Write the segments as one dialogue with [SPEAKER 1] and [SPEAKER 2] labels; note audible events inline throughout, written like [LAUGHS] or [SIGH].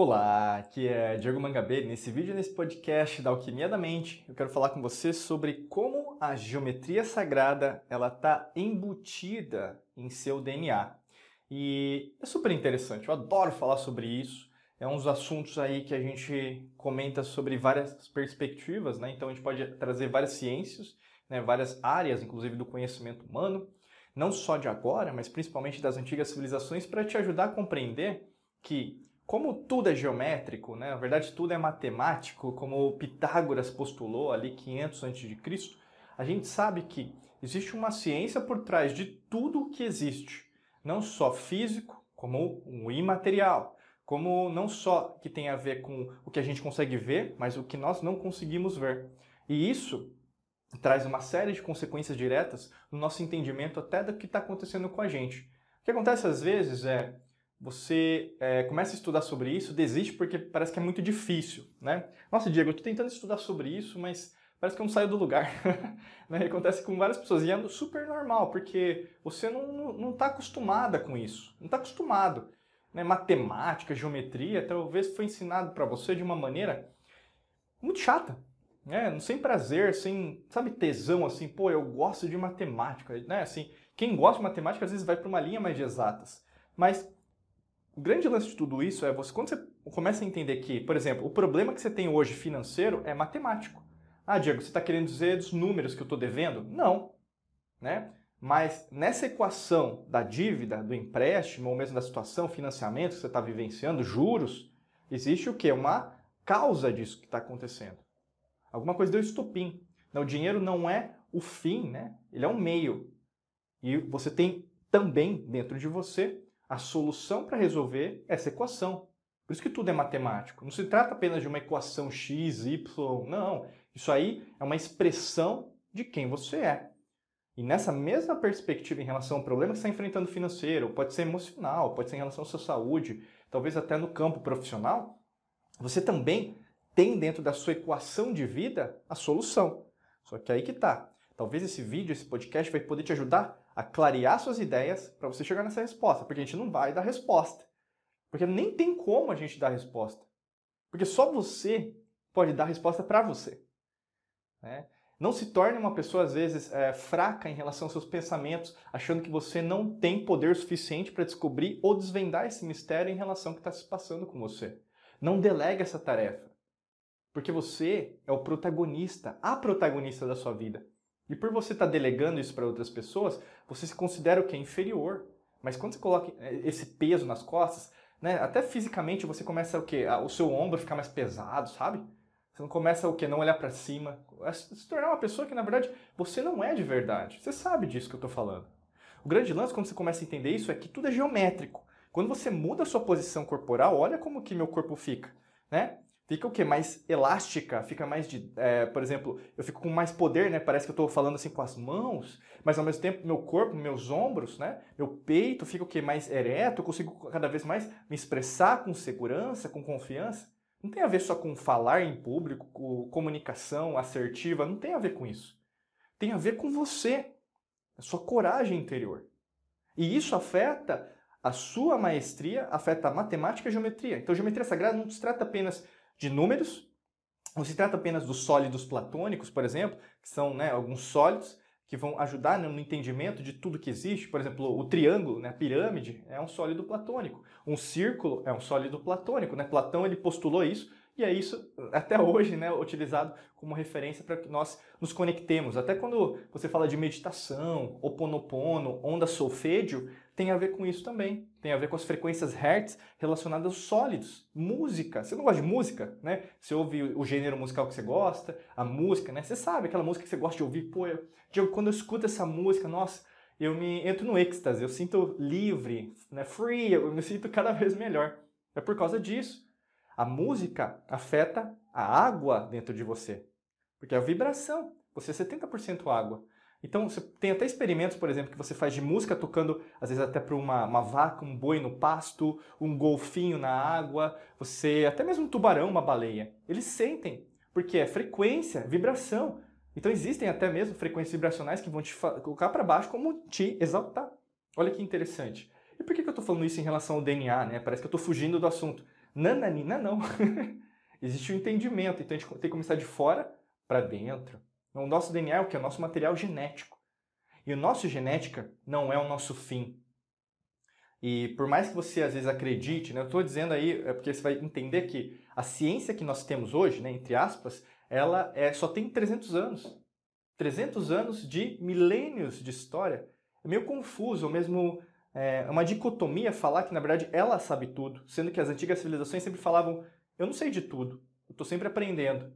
[SPEAKER 1] Olá, aqui é Diego Mangabeira. Nesse vídeo, nesse podcast da Alquimia da Mente, eu quero falar com você sobre como a geometria sagrada ela está embutida em seu DNA. E é super interessante, eu adoro falar sobre isso. É um dos assuntos aí que a gente comenta sobre várias perspectivas, né? Então a gente pode trazer várias ciências, né? várias áreas, inclusive do conhecimento humano, não só de agora, mas principalmente das antigas civilizações, para te ajudar a compreender que como tudo é geométrico, né? na verdade tudo é matemático, como Pitágoras postulou ali 500 a.C., a gente sabe que existe uma ciência por trás de tudo o que existe, não só físico, como o imaterial, como não só que tem a ver com o que a gente consegue ver, mas o que nós não conseguimos ver. E isso traz uma série de consequências diretas no nosso entendimento até do que está acontecendo com a gente. O que acontece às vezes é você é, começa a estudar sobre isso, desiste porque parece que é muito difícil, né? Nossa, Diego, eu estou tentando estudar sobre isso, mas parece que eu não saio do lugar. [LAUGHS] né? Acontece com várias pessoas e é super normal, porque você não está acostumada com isso, não está acostumado. Né? Matemática, geometria, talvez foi ensinado para você de uma maneira muito chata, né? sem prazer, sem, sabe, tesão, assim, pô, eu gosto de matemática, né? Assim, quem gosta de matemática às vezes vai para uma linha mais de exatas, mas o grande lance de tudo isso é você quando você começa a entender que, por exemplo, o problema que você tem hoje financeiro é matemático. Ah, Diego, você está querendo dizer dos números que eu estou devendo? Não. Né? Mas nessa equação da dívida, do empréstimo, ou mesmo da situação, financiamento que você está vivenciando, juros, existe o quê? Uma causa disso que está acontecendo. Alguma coisa deu estopim. Não, o dinheiro não é o fim, né? Ele é um meio. E você tem também dentro de você a solução para resolver essa equação. Por isso que tudo é matemático. Não se trata apenas de uma equação x, y, não. Isso aí é uma expressão de quem você é. E nessa mesma perspectiva em relação ao problema que você está enfrentando financeiro, pode ser emocional, pode ser em relação à sua saúde, talvez até no campo profissional, você também tem dentro da sua equação de vida a solução. Só que aí que tá. Talvez esse vídeo, esse podcast vai poder te ajudar a clarear suas ideias para você chegar nessa resposta, porque a gente não vai dar resposta. Porque nem tem como a gente dar resposta. Porque só você pode dar resposta para você. Né? Não se torne uma pessoa, às vezes, é, fraca em relação aos seus pensamentos, achando que você não tem poder suficiente para descobrir ou desvendar esse mistério em relação ao que está se passando com você. Não delegue essa tarefa. Porque você é o protagonista, a protagonista da sua vida. E por você estar tá delegando isso para outras pessoas, você se considera o que? Inferior. Mas quando você coloca eh, esse peso nas costas, né, até fisicamente você começa o quê? O seu ombro ficar mais pesado, sabe? Você não começa o quê? Não olhar para cima. Se tornar uma pessoa que, na verdade, você não é de verdade. Você sabe disso que eu estou falando. O grande lance, quando você começa a entender isso, é que tudo é geométrico. Quando você muda a sua posição corporal, olha como que meu corpo fica, né? Fica o quê? Mais elástica, fica mais de. É, por exemplo, eu fico com mais poder, né? Parece que eu estou falando assim com as mãos, mas ao mesmo tempo meu corpo, meus ombros, né? Meu peito fica o quê? Mais ereto, eu consigo cada vez mais me expressar com segurança, com confiança. Não tem a ver só com falar em público, com comunicação assertiva, não tem a ver com isso. Tem a ver com você, a sua coragem interior. E isso afeta a sua maestria, afeta a matemática e a geometria. Então, geometria sagrada não se trata apenas de números. Não se trata apenas dos sólidos platônicos, por exemplo, que são né, alguns sólidos que vão ajudar no entendimento de tudo que existe. Por exemplo, o triângulo, né, a pirâmide, é um sólido platônico. Um círculo é um sólido platônico. Né? Platão ele postulou isso e é isso até hoje né, utilizado como referência para que nós nos conectemos. Até quando você fala de meditação, oponopono, onda solfégio, tem a ver com isso também. Tem a ver com as frequências Hertz relacionadas aos sólidos. Música. Você não gosta de música, né? Você ouve o gênero musical que você gosta, a música, né? Você sabe aquela música que você gosta de ouvir. Pô, eu, Diego, quando eu escuto essa música, nossa, eu me entro no êxtase, eu sinto livre, né? Free, eu me sinto cada vez melhor. É por causa disso. A música afeta a água dentro de você. Porque é a vibração. Você é 70% água. Então, você tem até experimentos, por exemplo, que você faz de música tocando, às vezes até para uma, uma vaca, um boi no pasto, um golfinho na água, você até mesmo um tubarão, uma baleia. Eles sentem, porque é frequência, vibração. Então, existem até mesmo frequências vibracionais que vão te colocar para baixo como te exaltar. Olha que interessante. E por que eu estou falando isso em relação ao DNA? Né? Parece que eu estou fugindo do assunto. Nananina, não. [LAUGHS] Existe o um entendimento, então a gente tem que começar de fora para dentro. O nosso DNA é o que? É o nosso material genético. E o nosso genética não é o nosso fim. E por mais que você às vezes acredite, né, eu estou dizendo aí, é porque você vai entender que a ciência que nós temos hoje, né, entre aspas, ela é, só tem 300 anos. 300 anos de milênios de história. É meio confuso, ou mesmo é uma dicotomia falar que na verdade ela sabe tudo, sendo que as antigas civilizações sempre falavam: eu não sei de tudo, eu estou sempre aprendendo.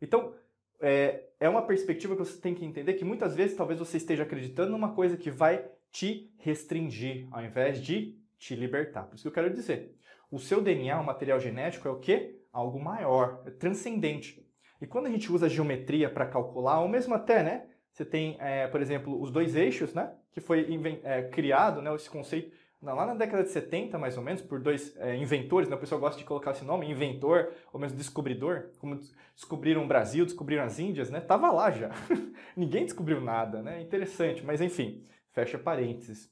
[SPEAKER 1] Então, é, é uma perspectiva que você tem que entender que muitas vezes talvez você esteja acreditando numa coisa que vai te restringir, ao invés de te libertar. Por isso que eu quero dizer. O seu DNA, o material genético, é o quê? Algo maior, é transcendente. E quando a gente usa geometria para calcular, ou mesmo até, né? Você tem, é, por exemplo, os dois eixos, né? Que foi é, criado, né? Esse conceito lá na década de 70, mais ou menos, por dois é, inventores, né? o pessoal gosta de colocar esse nome, inventor, ou mesmo descobridor, como descobriram o Brasil, descobriram as Índias, né? Tava lá já. [LAUGHS] Ninguém descobriu nada, né? Interessante, mas enfim, fecha parênteses.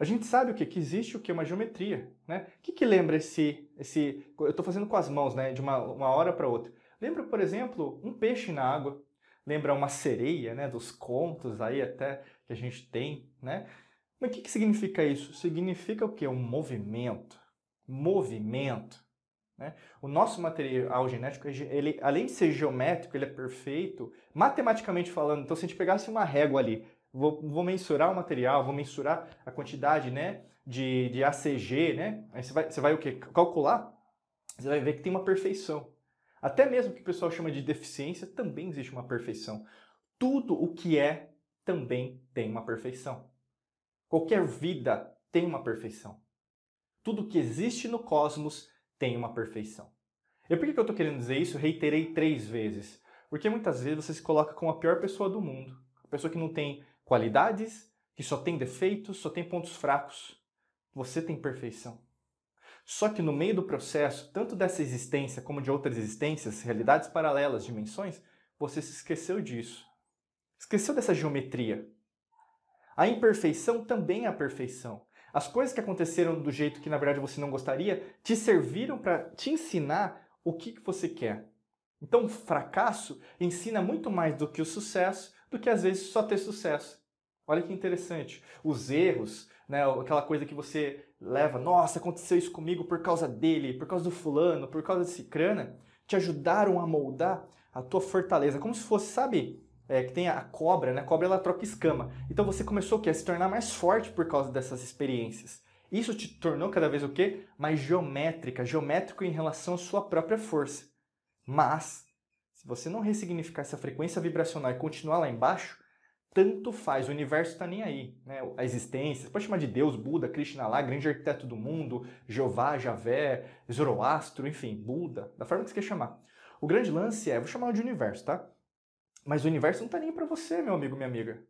[SPEAKER 1] A gente sabe o que? Que existe o que? Uma geometria, né? O que, que lembra esse, esse... Eu estou fazendo com as mãos, né? De uma, uma hora para outra. Lembra, por exemplo, um peixe na água. Lembra uma sereia, né? Dos contos aí até que a gente tem, né? Mas o que, que significa isso? Significa o quê? Um movimento. Movimento. Né? O nosso material genético, ele, além de ser geométrico, ele é perfeito, matematicamente falando. Então, se a gente pegasse uma régua ali, vou, vou mensurar o material, vou mensurar a quantidade né, de, de ACG, né? Aí você vai, você vai o quê? Calcular, você vai ver que tem uma perfeição. Até mesmo o que o pessoal chama de deficiência, também existe uma perfeição. Tudo o que é também tem uma perfeição. Qualquer vida tem uma perfeição. Tudo que existe no cosmos tem uma perfeição. E por que eu estou querendo dizer isso? Reiterei três vezes. Porque muitas vezes você se coloca como a pior pessoa do mundo. A pessoa que não tem qualidades, que só tem defeitos, só tem pontos fracos. Você tem perfeição. Só que no meio do processo, tanto dessa existência como de outras existências, realidades paralelas, dimensões, você se esqueceu disso. Esqueceu dessa geometria. A imperfeição também é a perfeição. As coisas que aconteceram do jeito que na verdade você não gostaria te serviram para te ensinar o que, que você quer. Então, o fracasso ensina muito mais do que o sucesso, do que às vezes só ter sucesso. Olha que interessante. Os erros, né, aquela coisa que você leva, nossa, aconteceu isso comigo por causa dele, por causa do fulano, por causa desse crana, te ajudaram a moldar a tua fortaleza, como se fosse, sabe, é, que tem a cobra, né? A cobra ela troca escama. Então você começou o quê? a se tornar mais forte por causa dessas experiências. Isso te tornou cada vez o quê? Mais geométrica, geométrico em relação à sua própria força. Mas, se você não ressignificar essa frequência vibracional e continuar lá embaixo, tanto faz, o universo está nem aí. Né? A existência, você pode chamar de Deus, Buda, Krishna lá, grande arquiteto do mundo, Jeová, Javé, Zoroastro, enfim, Buda, da forma que você quer chamar. O grande lance é, vou chamar de universo, tá? Mas o universo não está nem para você, meu amigo, minha amiga.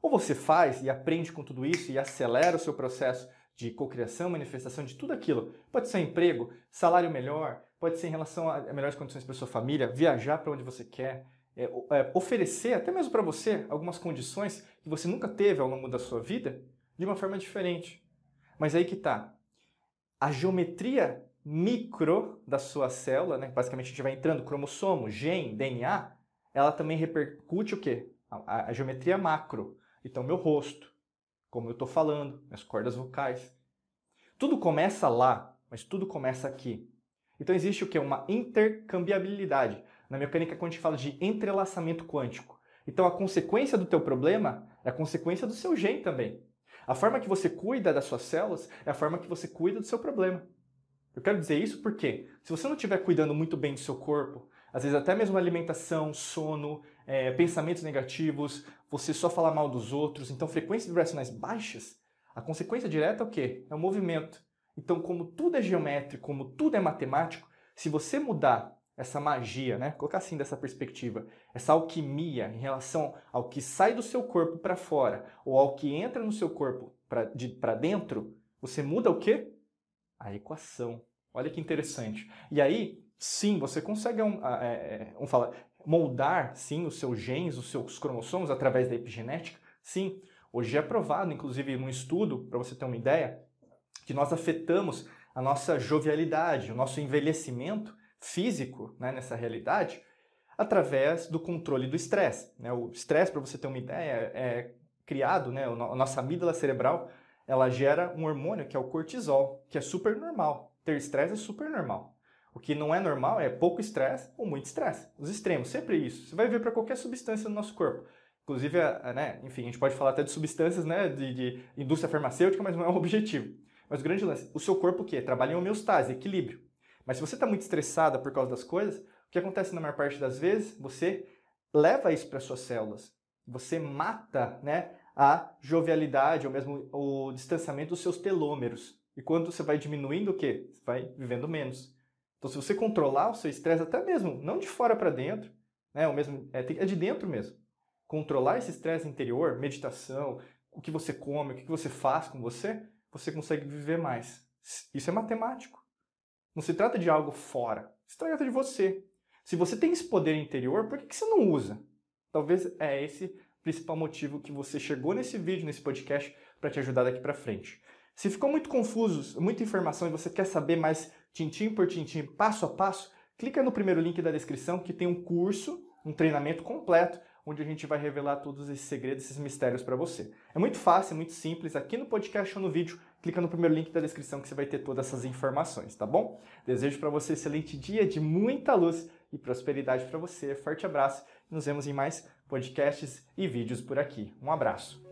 [SPEAKER 1] Ou você faz e aprende com tudo isso e acelera o seu processo de cocriação, manifestação de tudo aquilo. Pode ser emprego, salário melhor, pode ser em relação a melhores condições para sua família, viajar para onde você quer, é, é, oferecer até mesmo para você algumas condições que você nunca teve ao longo da sua vida de uma forma diferente. Mas aí que tá. A geometria micro da sua célula, né? basicamente a gente vai entrando cromossomo, gene, DNA, ela também repercute o quê? A, a geometria macro. Então, meu rosto, como eu estou falando, minhas cordas vocais. Tudo começa lá, mas tudo começa aqui. Então existe o que? Uma intercambiabilidade. Na mecânica quântica fala de entrelaçamento quântico. Então a consequência do teu problema é a consequência do seu gene também. A forma que você cuida das suas células é a forma que você cuida do seu problema. Eu quero dizer isso porque se você não estiver cuidando muito bem do seu corpo, às vezes até mesmo alimentação, sono, é, pensamentos negativos, você só falar mal dos outros, então frequências vibracionais baixas, a consequência direta é o quê? É o movimento. Então, como tudo é geométrico, como tudo é matemático, se você mudar essa magia, né? Colocar assim dessa perspectiva, essa alquimia em relação ao que sai do seu corpo para fora ou ao que entra no seu corpo para dentro, você muda o quê? A equação. Olha que interessante. E aí, sim, você consegue um, é, é, um, falar, moldar sim os seus genes, os seus cromossomos através da epigenética. Sim, hoje é provado, inclusive num estudo, para você ter uma ideia, que nós afetamos a nossa jovialidade, o nosso envelhecimento físico né, nessa realidade através do controle do estresse. Né? O estresse, para você ter uma ideia, é criado, né, a nossa amígdala cerebral, ela gera um hormônio que é o cortisol, que é super normal. Ter estresse é super normal. O que não é normal é pouco estresse ou muito estresse. Os extremos, sempre isso. Você vai ver para qualquer substância no nosso corpo. Inclusive, né, enfim, a gente pode falar até de substâncias né, de, de indústria farmacêutica, mas não é o objetivo. Mas o grande lance, o seu corpo o quê? Trabalha em homeostase, equilíbrio. Mas se você está muito estressada por causa das coisas, o que acontece na maior parte das vezes? Você leva isso para suas células. Você mata né, a jovialidade, ou mesmo o distanciamento dos seus telômeros. E quando você vai diminuindo o quê? Você vai vivendo menos. Então, se você controlar o seu estresse, até mesmo, não de fora para dentro, né, ou mesmo, é, é de dentro mesmo. Controlar esse estresse interior, meditação, o que você come, o que você faz com você, você consegue viver mais. Isso é matemático. Não se trata de algo fora, se trata de você. Se você tem esse poder interior, por que, que você não usa? Talvez é esse o principal motivo que você chegou nesse vídeo, nesse podcast, para te ajudar daqui para frente. Se ficou muito confuso, muita informação e você quer saber mais tintim por tintim, passo a passo, clica no primeiro link da descrição que tem um curso, um treinamento completo, onde a gente vai revelar todos esses segredos, esses mistérios para você. É muito fácil, é muito simples. Aqui no podcast ou no vídeo, clica no primeiro link da descrição que você vai ter todas essas informações, tá bom? Desejo para você um excelente dia de muita luz e prosperidade para você. Forte abraço. Nos vemos em mais podcasts e vídeos por aqui. Um abraço.